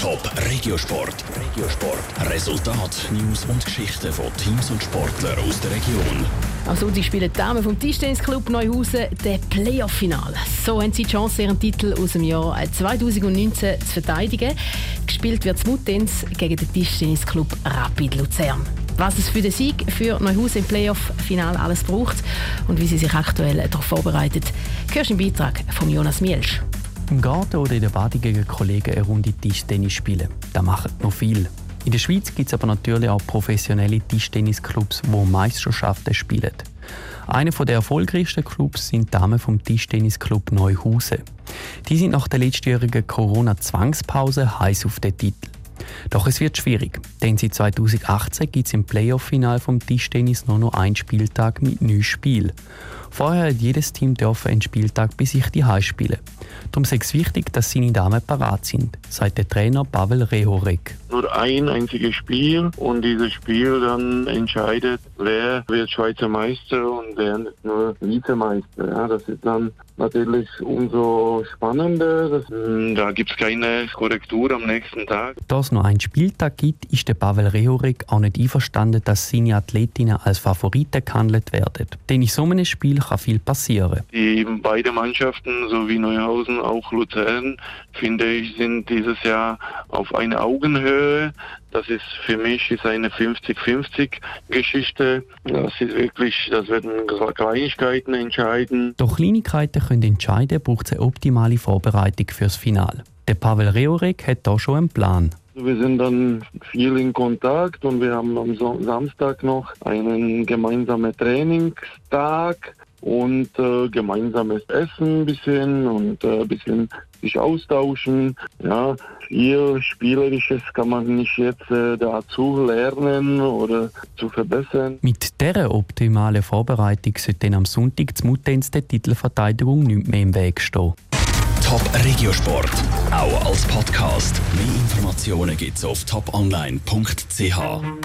Top Regiosport. Regiosport. Resultat, News und Geschichten von Teams und Sportlern aus der Region. Am Sonntag spielen die Damen vom Tischtennisclub Neuhausen den Playoff-Final. So haben sie die Chance, ihren Titel aus dem Jahr 2019 zu verteidigen. Gespielt wird Muttenz gegen den Tischtennisclub Rapid Luzern. Was es für den Sieg für Neuhausen im Playoff-Final alles braucht und wie sie sich aktuell darauf vorbereitet, hörst du im Beitrag von Jonas Mielsch. Im Garten oder in der Bade gegen Kollegen eine Runde Tischtennis spielen. Das macht noch viel. In der Schweiz gibt es aber natürlich auch professionelle Tischtennisclubs, die Meisterschaften spielen. Einer der erfolgreichsten Clubs sind die Damen vom Tischtennisclub Neuhausen. Die sind nach der letztjährigen Corona-Zwangspause heiß auf den Titel. Doch es wird schwierig, denn seit 2018 gibt es im Playoff-Final vom Tischtennis nur noch einen Spieltag mit neun Spielen. Vorher hat jedes Team einen Spieltag bei sich die spielen. Darum ist es wichtig, dass seine Damen parat sind, sagt der Trainer Pavel Rehorek. Nur ein einziges Spiel und dieses Spiel dann entscheidet, wer wird Schweizer Meister und wer nicht nur Vizemeister. Ja, das ist dann natürlich umso spannender. Das, hm, da gibt es keine Korrektur am nächsten Tag. Da es noch einen Spieltag gibt, ist der Pavel Rehorek auch nicht einverstanden, dass seine Athletinnen als Favoriten gehandelt werden. Denn in so einem Spiel kann viel passieren. Die beide Mannschaften, sowie Neuhausen, auch Luzern, finde ich, sind dieses Jahr auf einer Augenhöhe. Das ist für mich ist eine 50-50 Geschichte. Das ist wirklich, das werden Kleinigkeiten entscheiden. Doch Kleinigkeiten können entscheiden, braucht es eine optimale Vorbereitung fürs Finale. Der Pavel Reorek hat da schon einen Plan. Wir sind dann viel in Kontakt und wir haben am Samstag noch einen gemeinsamen Trainingstag und äh, gemeinsames Essen ein bisschen und äh, ein bisschen sich austauschen. Ja, viel Spielerisches kann man nicht jetzt äh, dazu lernen oder zu verbessern. Mit dieser optimalen Vorbereitung sollte dann am Sonntag zum Mutenz der Titelverteidigung nicht mehr im Weg stehen. Top Regiosport, auch als Podcast. Mehr Informationen gibt's auf toponline.ch.